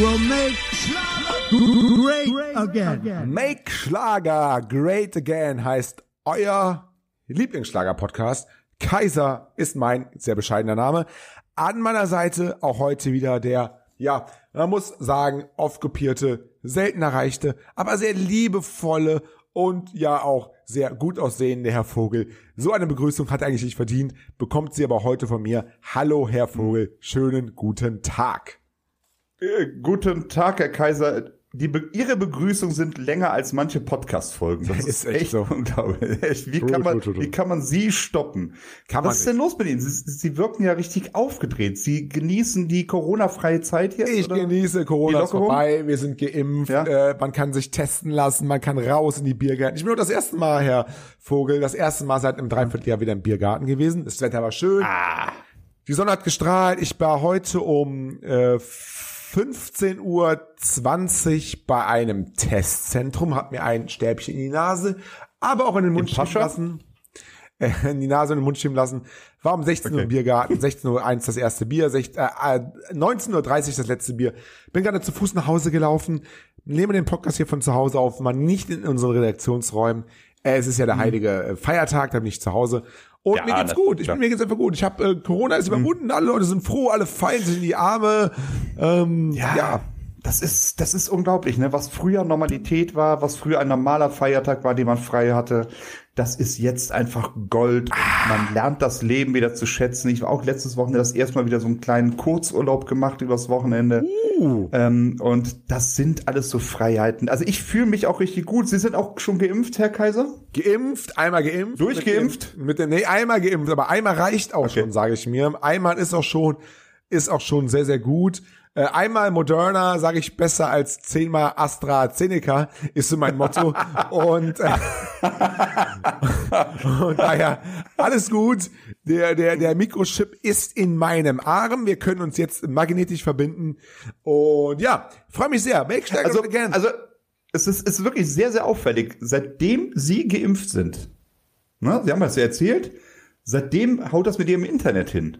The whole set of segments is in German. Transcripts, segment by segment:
will make great again. Make Schlager Great Again heißt euer Lieblingsschlager-Podcast. Kaiser ist mein sehr bescheidener Name. An meiner Seite auch heute wieder der, ja, man muss sagen, oft kopierte, selten erreichte, aber sehr liebevolle und ja auch sehr gut aussehende Herr Vogel. So eine Begrüßung hat er eigentlich nicht verdient, bekommt sie aber heute von mir. Hallo Herr Vogel, schönen guten Tag. Äh, guten Tag, Herr Kaiser. Die Be Ihre Begrüßung sind länger als manche Podcast-Folgen. Das ist, Ist echt echt, so. unglaublich. Wie True, kann, man, wie kann man Sie stoppen? Kann Was ist denn los mit Ihnen? Sie, Sie wirken ja richtig aufgedreht. Sie genießen die Corona-freie Zeit jetzt? Ich oder? genieße Corona ist vorbei, wir sind geimpft, Ja. äh, man kann sich testen lassen, man kann raus in die Biergärten. Ich bin nur das erste Mal, Herr Vogel, das erste Mal seit einem Dreivierteljahr wieder im Biergarten gewesen. Das Wetter war schön. Ah, Die Sonne hat gestrahlt. Ich war heute um äh, 15.20 Uhr bei einem Testzentrum, hab mir ein Stäbchen in die Nase, aber auch in den Mund schieben lassen. Äh, in die Nase und den Mund schieben lassen. War um 16 Uhr im Biergarten, 16.01 Uhr das erste Bier, 16, äh, äh, 19.30 Uhr das letzte Bier. Bin gerade zu Fuß nach Hause gelaufen, nehme den Podcast hier von zu Hause auf, mal nicht in unseren Redaktionsräumen. Äh, es ist ja der heilige äh, Feiertag, da bin ich zu Hause. Und Ja, mir geht's gut. Ich ja. bin mir geht's einfach gut. Ich habe äh, Corona ist überwunden, alle Leute sind froh, alle fallen sich in die Arme. Ähm, ja. ja. Das ist, das ist unglaublich, ne? Was früher Normalität war, was früher ein normaler Feiertag war, den man frei hatte, das ist jetzt einfach Gold. Man lernt das Leben wieder zu schätzen. Ich war auch letztes Wochenende das erste Mal wieder so einen kleinen Kurzurlaub gemacht übers Wochenende. Uh. Ähm, und das sind alles so Freiheiten. Also ich fühle mich auch richtig gut. Sie sind auch schon geimpft, Herr Kaiser? Geimpft, einmal geimpft. Durchgeimpft? Mit dem, mit dem, nee, einmal geimpft, aber einmal reicht auch schon, sage ich mir. Einmal ist auch schon, ist auch schon sehr, sehr gut. Äh, einmal Moderna, sage ich, besser als zehnmal AstraZeneca, ist so mein Motto. und, äh, und daher, alles gut. Der, der, der Mikrochip ist in meinem Arm. Wir können uns jetzt magnetisch verbinden. Und ja, freue mich sehr. Make Also, again. also es ist, es ist wirklich sehr, sehr auffällig. Seitdem Sie geimpft sind, ne, Sie haben das ja erzählt, seitdem haut das mit Ihrem Internet hin.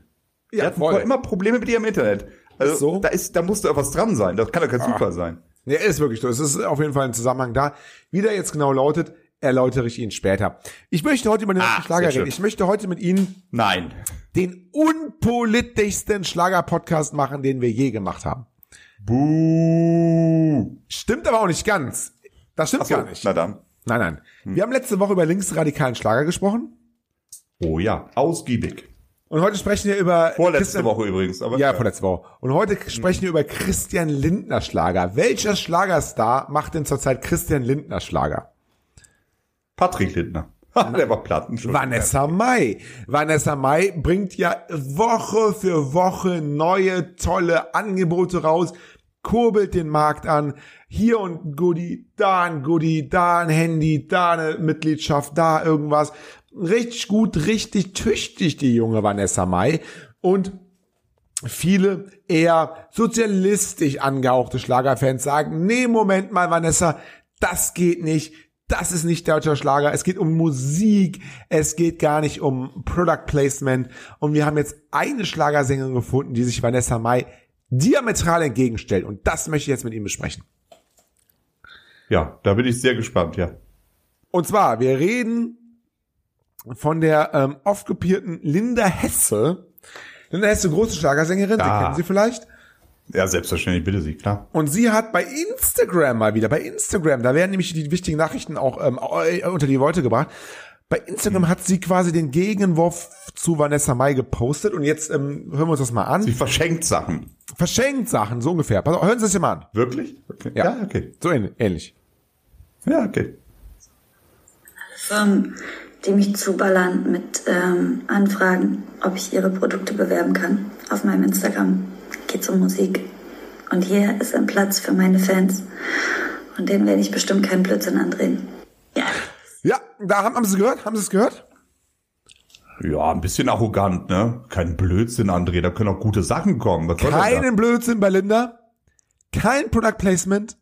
ja, Wir hatten vorher immer Probleme mit Ihrem Internet. Also Ist so? da ist, da muss da was dran sein. Das kann doch kein Zufall sein. Ja, ist wirklich so. Es ist auf jeden Fall ein Zusammenhang da. Wie der jetzt genau lautet, erläutere ich Ihnen später. Ich möchte heute über den Ah, Schlager reden. Ich möchte heute mit Ihnen Nein. den unpolitischsten Schlager-Podcast machen, den wir je gemacht haben. Buh. Stimmt aber auch nicht ganz. Das stimmt so, gar nicht. na dann. Nein, nein. Wir haben letzte Woche über linksradikalen Schlager gesprochen. Oh ja, ausgiebig. Und heute sprechen wir über Vorletzte Christian- Woche übrigens. Aber Ja, vorletzte Woche. Und heute sprechen wir über Christian Lindner Schlager. Welcher Schlagerstar macht denn zurzeit Christian Lindner Schlager? Patrick Lindner. Ha, Der war Platten schon. Vanessa Mai. Vanessa Mai bringt ja Woche für Woche neue, tolle Angebote raus, kurbelt den Markt an. Hier und Goodie, da ein Goodie, da ein Handy, da eine Mitgliedschaft, da irgendwas. Richtig gut, richtig tüchtig, die junge Vanessa Mai. Und viele eher sozialistisch angehauchte Schlagerfans sagen, nee, Moment mal, Vanessa, das geht nicht. Das ist nicht deutscher Schlager. Es geht um Musik. Es geht gar nicht um Product Placement. Und wir haben jetzt eine Schlagersängerin gefunden, die sich Vanessa Mai diametral entgegenstellt. Und das möchte ich jetzt mit ihm besprechen. Ja, da bin ich sehr gespannt, ja. Und zwar, wir reden von der ähm, oft kopierten Linda Hesse. Linda Hesse, große Schlagersängerin, Sie Ah. kennen sie vielleicht. Ja, selbstverständlich, bitte Sie, klar. Und sie hat bei Instagram mal wieder, bei Instagram, da werden nämlich die wichtigen Nachrichten auch ähm, unter die Worte gebracht. Bei Instagram hat sie quasi den Gegenwurf zu Vanessa Mai gepostet und jetzt ähm, hören wir uns das mal an. Sie verschenkt Sachen. Verschenkt Sachen, so ungefähr. Pass auf, hören Sie es sich mal an. Wirklich? Okay. Ja. Ja, okay. So ähn- ähnlich. Ja, okay. Von die mich zuballern mit ähm, Anfragen, ob ich ihre Produkte bewerben kann. Auf meinem Instagram geht es um Musik. Und hier ist ein Platz für meine Fans. Und dem werde ich bestimmt keinen Blödsinn andrehen. Ja. Ja, da haben, haben Sie es gehört? Haben Sie es gehört? Ja, ein bisschen arrogant, ne? Kein Blödsinn, André, da können auch gute Sachen kommen. Keinen Blödsinn bei Linda. Kein Product Placement.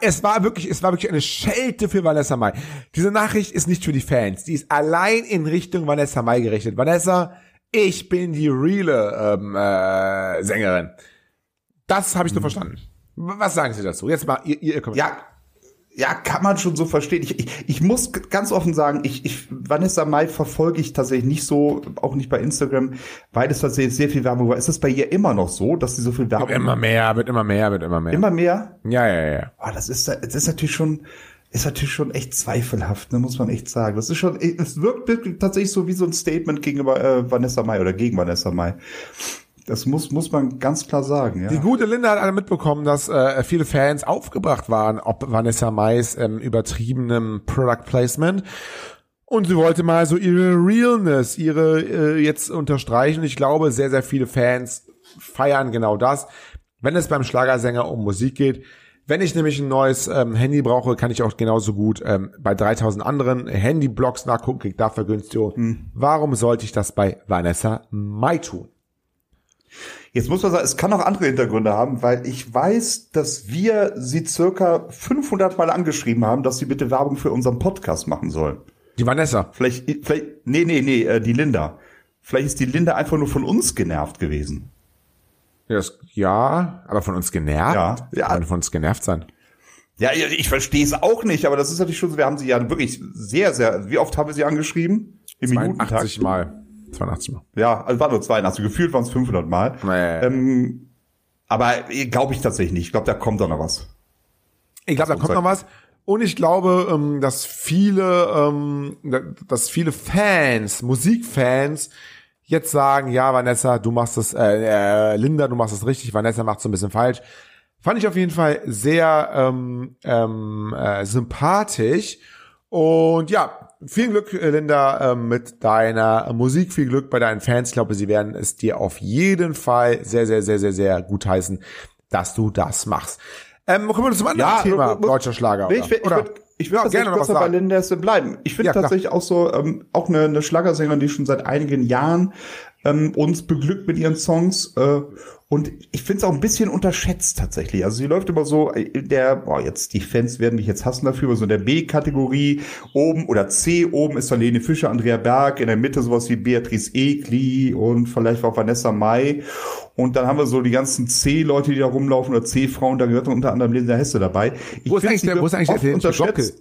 Es war wirklich, es war wirklich eine Schelte für Vanessa Mai. Diese Nachricht ist nicht für die Fans. Die ist allein in Richtung Vanessa Mai gerichtet. Vanessa, ich bin die reale ähm, äh, Sängerin. Das habe ich Mhm. so verstanden. Was sagen Sie dazu? Jetzt mal ihr, ihr Kommentar. Ja, ja, kann man schon so verstehen. Ich, ich, ich muss ganz offen sagen, ich, ich, Vanessa Mai verfolge ich tatsächlich nicht so, auch nicht bei Instagram, weil es tatsächlich sehr viel Werbung war. Ist das bei ihr immer noch so, dass sie so viel Werbung Immer mehr, wird immer mehr, wird immer mehr. Immer mehr? Ja, ja, ja. Ah, das ist, das ist natürlich schon, ist natürlich schon echt zweifelhaft, ne, muss man echt sagen. Das ist schon, es wirkt tatsächlich so wie so ein Statement gegenüber äh, Vanessa Mai oder gegen Vanessa Mai. Das muss, muss man ganz klar sagen, ja. Die gute Linda hat alle mitbekommen, dass äh, viele Fans aufgebracht waren, ob Vanessa Mais ähm, übertriebenem Product Placement. Und sie wollte mal so ihre Realness, ihre äh, jetzt unterstreichen. Ich glaube, sehr, sehr viele Fans feiern genau das. Wenn es beim Schlagersänger um Musik geht, wenn ich nämlich ein neues ähm, Handy brauche, kann ich auch genauso gut ähm, bei 3000 anderen Handyblogs nachgucken, krieg da Vergünstigung. Warum sollte ich das bei Vanessa Mai tun? Jetzt muss man sagen, es kann auch andere Hintergründe haben, weil ich weiß, dass wir sie circa 500 Mal angeschrieben haben, dass sie bitte Werbung für unseren Podcast machen soll. Die Vanessa. Vielleicht, vielleicht, nee, nee, nee, äh, die Linda. Vielleicht ist die Linda einfach nur von uns genervt gewesen. Ja, das, ja, aber von uns genervt? Ja. Ja. Kann von uns genervt sein. Ja, ich, verstehe es auch nicht, aber das ist natürlich schon so, wir haben sie ja wirklich sehr, sehr, wie oft haben wir sie angeschrieben? Im 82 Mal. 82 Mal. Ja, also war nur 82, gefühlt waren es 500 Mal. Nee. Ähm, aber glaube ich tatsächlich nicht. Ich glaube, da kommt doch noch was. Ich glaube, da kommt noch was. Und ich glaube, ähm, dass viele, ähm, dass viele Fans, Musikfans, jetzt sagen, ja, Vanessa, du machst das, äh, äh, Linda, du machst das richtig, Vanessa macht so ein bisschen falsch. Fand ich auf jeden Fall sehr ähm, ähm, äh, sympathisch. Und ja, viel Glück, äh, Linda, ähm, mit deiner Musik, viel Glück bei deinen Fans. Ich glaube, sie werden es dir auf jeden Fall sehr, sehr, sehr, sehr, sehr gut heißen, dass du das machst. Ähm, kommen wir zum anderen Ja, Thema, muss- deutscher Schlager. Nee, ich will, ich oder? will, ich will Ja, tatsächlich gerne noch was noch bei sagen. Linda bleiben. Ich finde Ja, tatsächlich auch so, ähm, auch eine, eine Schlagersängerin, die schon seit einigen Jahren ähm, uns beglückt mit ihren Songs. Äh, und ich finde es auch ein bisschen unterschätzt tatsächlich. Also sie läuft immer so, äh, in der, boah, jetzt die Fans werden mich jetzt hassen dafür, aber so in der B-Kategorie oben oder C oben ist dann Lene Fischer, Andrea Berg, in der Mitte sowas wie Beatrice Egli und vielleicht auch Vanessa Mai. Und dann haben wir so die ganzen C-Leute, die da rumlaufen oder C-Frauen, da gehört unter anderem Linda Hesse dabei. Ich Wo ist eigentlich der, wo ist eigentlich der oft italienische Gockel?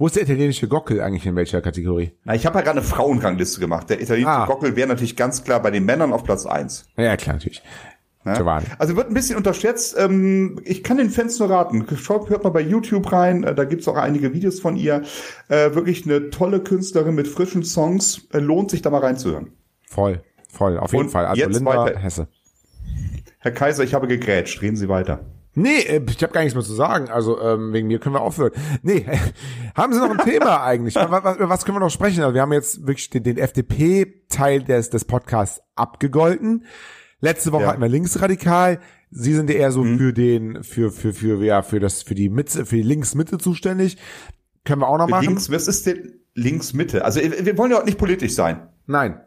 Wo ist der italienische Gockel eigentlich in welcher Kategorie? Na, ich habe ja gerade eine Frauenrangliste gemacht. Der italienische Ah. Gockel wäre natürlich ganz klar bei den Männern auf Platz eins. Ja, klar, natürlich. Giovanni. Also wird ein bisschen unterschätzt. Ähm, ich kann den Fans nur raten. Schaut, hört mal bei YouTube rein. Äh, da gibt's auch einige Videos von ihr. Äh, wirklich eine tolle Künstlerin mit frischen Songs. Äh, lohnt sich da mal reinzuhören. Voll, voll, auf jeden Und Fall. Also Linda weiter. Hesse. Herr Kaiser, ich habe gegrätscht. Reden Sie weiter. Nee, äh, ich habe gar nichts mehr zu sagen. Also ähm, wegen mir können wir aufhören. Nee, haben Sie noch ein Thema eigentlich? Was, was, können wir noch sprechen? Also wir haben jetzt wirklich den, den FDP-Teil des, des Podcasts abgegolten. Letzte Woche Ja. hatten wir linksradikal. Sie sind ja eher so für den, für, für, für, ja, für das, für die Mitte, für die Linksmitte zuständig. Können wir auch noch machen? Links, was ist denn links Mitte? Also wir wollen ja auch nicht politisch sein. Nein.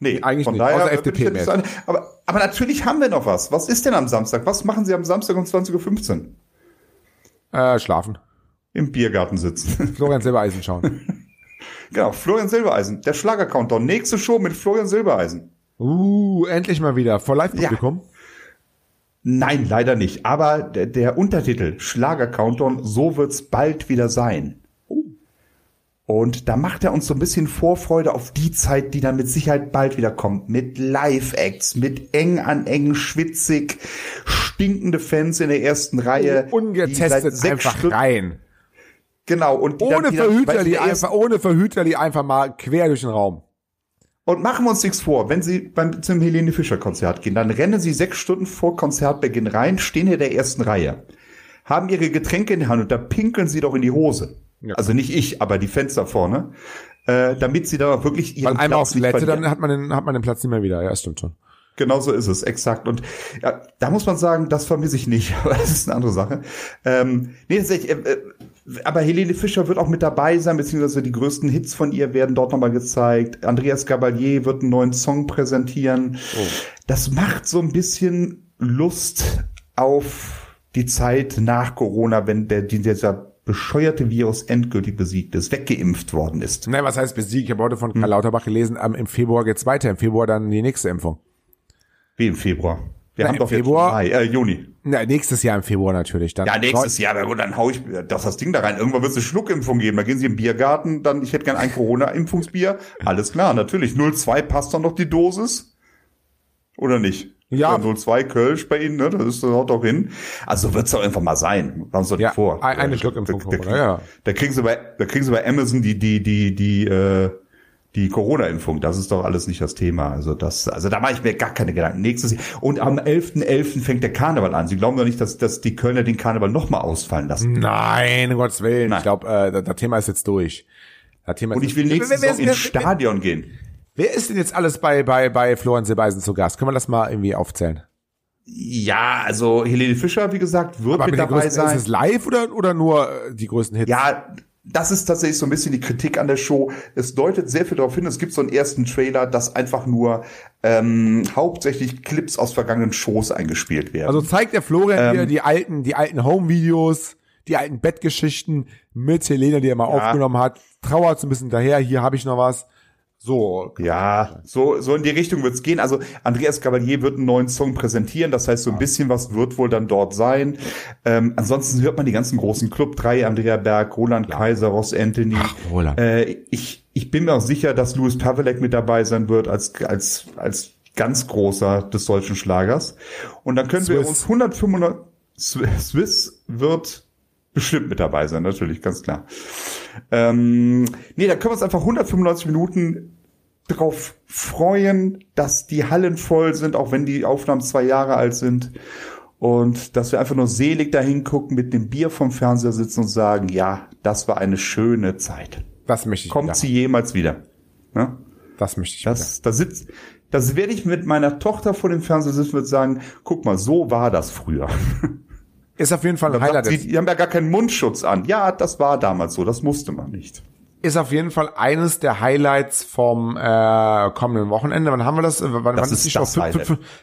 Nee, Eigentlich von nicht, daher außer FDP mehr. sagen, aber, aber natürlich haben wir noch was. Was ist denn am Samstag? Was machen Sie am Samstag um 20.15 Uhr? Äh, schlafen. Im Biergarten sitzen. Florian Silbereisen schauen. genau, Florian Silbereisen. Der Schlager-Countdown. Nächste Show mit Florian Silbereisen. Uh, endlich mal wieder. Vor Live-Publikum. Nein, leider nicht. Aber der, der Untertitel Schlager-Countdown, so wird's bald wieder sein. Und da macht er uns so ein bisschen Vorfreude auf die Zeit, die dann mit Sicherheit bald wieder kommt. Mit Live-Acts, mit eng an eng, schwitzig, stinkende Fans in der ersten Reihe. die seit Ungetestet sechs einfach Stunden- rein. Genau. Und Ohne dann- die erst- einfach, ohne Verhüter, die einfach mal quer durch den Raum. Und machen wir uns nichts vor, wenn Sie beim, zum Helene Fischer Konzert gehen, dann rennen Sie sechs Stunden vor Konzertbeginn rein, stehen in der ersten Reihe, haben Ihre Getränke in der Hand und da pinkeln Sie doch in die Hose. Ja. Also nicht ich, aber die da vorne. äh, damit sie da wirklich ihren Weil einmal Platz auf nicht Toilette, verlieren. dann hat man den, hat man den Platz nicht mehr wieder. Ja, stimmt schon. Genau so ist es, exakt. Und ja, da muss man sagen, das vermisse ich nicht, aber das ist eine andere Sache. Ähm, nee, tatsächlich, äh, äh, aber Helene Fischer wird auch mit dabei sein, beziehungsweise die größten Hits von ihr werden dort nochmal gezeigt. Andreas Gabalier wird einen neuen Song präsentieren. Das macht so ein bisschen Lust auf die Zeit nach Corona, wenn der, dieser bescheuerte Virus endgültig besiegt ist, weggeimpft worden ist. Nein, was heißt besiegt? Ich habe heute von Hm. Karl Lauterbach gelesen, am, im Februar geht's weiter. Im Februar dann die nächste Impfung. Wie im Februar. Wir Na, haben im doch Februar? jetzt Mai, äh, Juni. Na, nächstes Jahr im Februar natürlich. Dann Ja, nächstes Jahr, aber gut, dann hau ich das, das Ding da rein. Irgendwann wird es eine Schluckimpfung geben. Da gehen Sie im Biergarten, dann, ich hätte gern ein Corona-Impfungsbier. Alles klar, natürlich. 02 passt dann noch die Dosis. Oder nicht? Ja. 02 Kölsch bei Ihnen, ne? Das ist das haut doch hin. Also wird's doch einfach mal sein. Machen Sie doch Ja, nicht vor. ein- eine Da- Schluckimpfung, da, da, oder? Ja. da kriegen Sie bei, da kriegen Sie bei Amazon die, die, die, die, äh, die Corona-Impfung, das ist doch alles nicht das Thema. Also das, also da mache ich mir gar keine Gedanken. Nächstes Jahr. Und am 11.11. fängt der Karneval an. Sie glauben doch nicht, dass, dass die Kölner den Karneval nochmal ausfallen lassen. Nein, um Gottes Willen. Nein. Ich glaube, äh, das, Thema ist jetzt durch. Das Thema Und ich will nächstes Jahr ins Stadion gehen. Wer ist denn jetzt alles bei, bei, bei Florian Silbeisen zu Gast? Können wir das mal irgendwie aufzählen? Ja, also Helene Fischer, wie gesagt, wird mit mit dabei größten, ist sein. es live oder, oder nur äh, die größten Hits? Ja, das ist tatsächlich so ein bisschen die Kritik an der Show. Es deutet sehr viel darauf hin, es gibt so einen ersten Trailer, dass einfach nur ähm, hauptsächlich Clips aus vergangenen Shows eingespielt werden. Also zeigt der Florian Ähm, hier die alten, die alten Home-Videos, die alten Bettgeschichten mit Helene, die er mal aufgenommen hat. Trauert so ein bisschen daher, hier habe ich noch was. So. Ja, so, so in die Richtung wird's gehen. Also Andreas Gabalier wird einen neuen Song präsentieren. Das heißt, so ein bisschen was wird wohl dann dort sein. Ähm, ansonsten hört man die ganzen großen Club 3, Andrea Berg, Roland Kaiser, Ross Anthony. Roland. Äh, ich, ich bin mir auch sicher, dass Louis Pavelek mit dabei sein wird als, als, als ganz großer des deutschen Schlagers. Und dann können wir Swiss. uns 195, Swiss Swiss wird bestimmt mit dabei sein, natürlich, ganz klar. Ähm, nee, da können wir uns einfach 195 Minuten drauf freuen, dass die Hallen voll sind, auch wenn die Aufnahmen zwei Jahre alt sind. Und dass wir einfach nur selig dahin gucken, mit dem Bier vom Fernseher sitzen und sagen, ja, das war eine schöne Zeit. Das möchte ich Kommt wieder. sie jemals wieder? Ne? Das möchte ich wieder. Das, da sitzt, das werde ich mit meiner Tochter vor dem Fernseher sitzen und sagen, guck mal, so war das früher. Ist auf jeden Fall ein Highlight. sie, die haben ja gar keinen Mundschutz an. Ja, das war damals so, das musste man nicht. ist auf jeden Fall eines der Highlights vom äh, kommenden Wochenende. Wann haben wir das? Äh, Wann, Das wann ist die Show?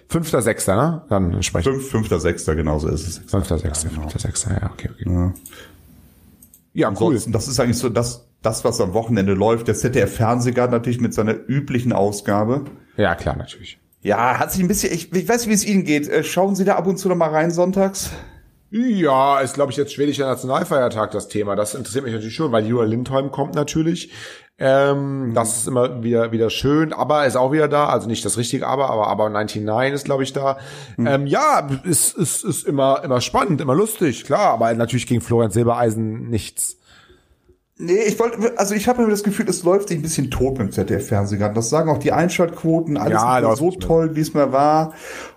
Fünfter, sechster, ne? Dann sprechen Fünf, fünfter, sechster, genauso ist es. Fünfter, sechster, fünfter, sechster, ja, okay, okay. Ja. Ja, cool. Ansonsten, das ist eigentlich so das, das, was am Wochenende läuft. Der ZDF Fernsehgarten natürlich mit seiner üblichen Ausgabe. Ja, klar, natürlich. Ja, hat sich ein bisschen, ich, ich weiß nicht, wie es Ihnen geht. Äh, Schauen Sie da ab und zu noch mal rein sonntags? Ja, ist, glaube ich, jetzt schwedischer Nationalfeiertag das Thema. Das interessiert mich natürlich schon, weil Julia Lindholm kommt natürlich. Ähm, Das ist immer wieder wieder schön. Aber ist auch wieder da. Also nicht das richtige Aber, aber aber 99 ist, glaube ich, da. Ähm, ja, ist, ist, ist immer, immer spannend, immer lustig, klar. Aber natürlich gegen Florian Silbereisen nichts. Nee, ich wollte, also ich habe mir das Gefühl, es läuft sich ein bisschen tot beim ZDF Fernsehgarten. Das sagen auch die Einschaltquoten, alles Ja, so toll, wie es mal war.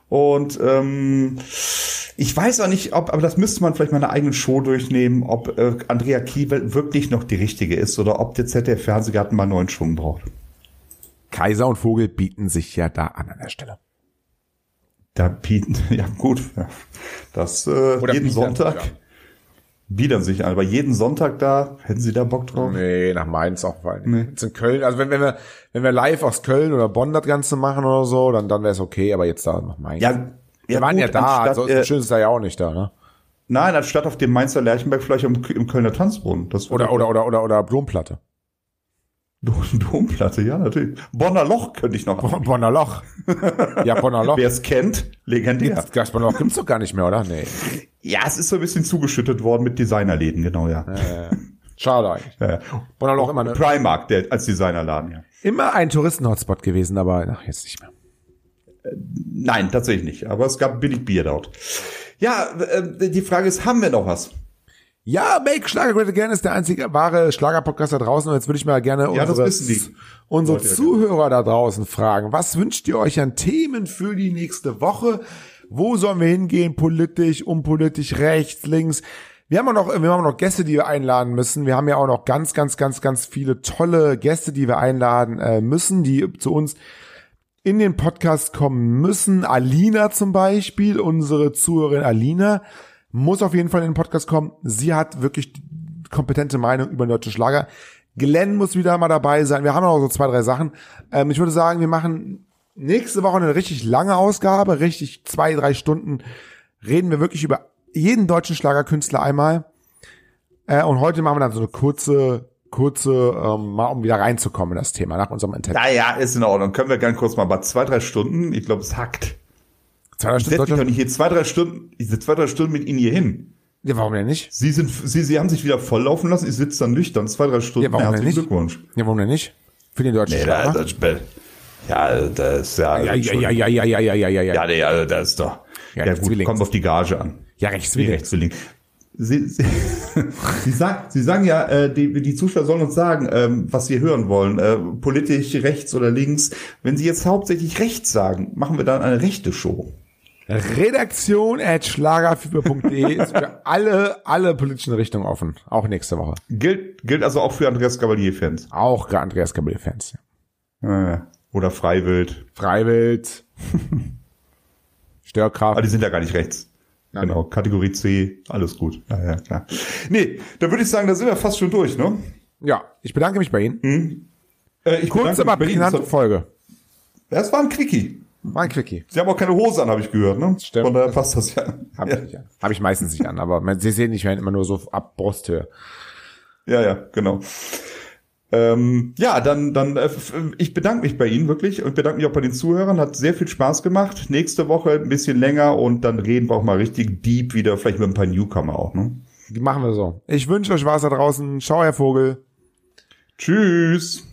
Und ähm, ich weiß auch nicht, ob, aber das müsste man vielleicht mal eine eigene Show durchnehmen, ob äh, Andrea Kiewel wirklich noch die richtige ist oder ob der ZDF Fernsehgarten mal einen neuen Schwung braucht. Kaiser und Vogel bieten sich ja da an an der Stelle. Da bieten, ja gut, ja. das äh, Oder jeden biedern Sonntag sogar. Biedern sich an, aber jeden Sonntag da, hätten Sie da Bock drauf? Nee, nach Mainz auch, weil jetzt in Köln, also wenn, wenn wir, wenn wir live aus Köln oder Bonn das Ganze machen oder so, dann, dann wäre es okay, aber jetzt da nach Mainz. Ja, wir waren gut, ja da, anstatt, also äh, schön ist da ja auch nicht da, ne? Nein, anstatt auf dem Mainzer Lerchenberg vielleicht im, im Kölner Tanzbrunnen. Das Oder, oder, oder, oder, oder Domplatte. Dom- Domplatte, ja, natürlich. Bonner Loch könnte ich noch. Bo- Bonner Loch. ja, Bonner Loch. Wer es kennt, legendär. Das Bonner Loch gibt's doch gar nicht mehr, oder? Nee. Ja, es ist so ein bisschen zugeschüttet worden mit Designerläden, genau, ja. Schade eigentlich. ja. ja. Bonner Loch immer, ne, Primark, der als Designerladen, ja. immer ein Touristen-Hotspot gewesen, aber ach, jetzt nicht mehr. Nein, tatsächlich nicht. Aber es gab billig Bier dort. Ja, äh, die Frage ist, haben wir noch was? Ja, Make Schlager Great Again ist der einzige wahre Schlager-Podcast da draußen. Und jetzt würde ich mal gerne Ja, unsere, unsere Zuhörer da draußen fragen. Was wünscht ihr euch an Themen für die nächste Woche? Wo sollen wir hingehen? Politisch, unpolitisch, rechts, links? Wir haben auch noch, wir haben auch noch Gäste, die wir einladen müssen. Wir haben ja auch noch ganz, ganz, ganz, ganz viele tolle Gäste, die wir einladen äh, müssen, die zu uns in den Podcast kommen müssen. Alina zum Beispiel, unsere Zuhörerin Alina, muss auf jeden Fall in den Podcast kommen. Sie hat wirklich kompetente Meinung über den deutschen Schlager. Glenn muss wieder mal dabei sein. Wir haben noch so zwei, drei Sachen. Ähm, ich würde sagen, wir machen nächste Woche eine richtig lange Ausgabe, richtig zwei, drei Stunden reden wir wirklich über jeden deutschen Schlagerkünstler einmal. Äh, und heute machen wir dann so eine kurze, kurze, ähm, mal um wieder reinzukommen in das Thema nach unserem Interview. Naja, ist in Ordnung. Können wir gerne kurz mal bei zwei, drei Stunden. Ich glaube, es hackt. Zwei, drei Ich setze mich doch Stunden nicht hier zwei, drei Stunden, ich sitze zwei, drei Stunden mit Ihnen hier hin. ja, warum denn nicht? Sie sind, Sie, Sie haben sich wieder volllaufen lassen. Ich sitze dann nüchtern. Zwei, drei Stunden. Ja, warum denn Herzlichen nicht? Glückwunsch. Ja, warum denn nicht? Für den deutschen Nee, da, Schlager? das, ja, das ist ja, ja, ja, ja, ja, ja, ja, ja, ja, ja, ja. Ja, nee, also das ist doch. Ja, Ja, gut, kommt auf die Gage an. Ja, Die Rechtswillig. Rechtswilligen. Sie, Sie, Sie, sagen, Sie sagen ja, äh, die, die Zuschauer sollen uns sagen, ähm, was sie hören wollen, äh, politisch rechts oder links. Wenn Sie jetzt hauptsächlich rechts sagen, machen wir dann eine rechte Show. Redaktion at schlagerfieber.de ist für alle, alle politischen Richtungen offen. Auch nächste Woche. Gilt, gilt also auch für Andreas Gabalier-Fans. Auch Andreas Gabriel-Fans. Äh, oder Freiwild. Freiwild. Aber Störkraft. die sind ja gar nicht rechts. Nein, genau, Kategorie C, alles gut. Ja, ja, klar. Nee, da würde ich sagen, da sind wir fast schon durch, ne? Ja, ich bedanke mich bei Ihnen. Äh, ich Kurz, aber prägnante Folge. Das war ein Quickie. War ein Quickie. Sie haben auch keine Hose an, habe ich gehört, ne? Stimmt. Von daher passt das ja. Habe ja. ich. Hab ich meistens nicht an, aber man, Sie sehen nicht, wenn immer nur so ab Brusthöhe. Ja, ja, genau. Ähm, ja, dann, dann, äh, ich bedanke mich bei Ihnen wirklich und bedanke mich auch bei den Zuhörern. Hat sehr viel Spaß gemacht. Nächste Woche ein bisschen länger und dann reden wir auch mal richtig deep wieder, vielleicht mit ein paar Newcomer auch, ne? Machen wir so. Ich wünsche euch was da draußen. Ciao, Herr Vogel. Tschüss.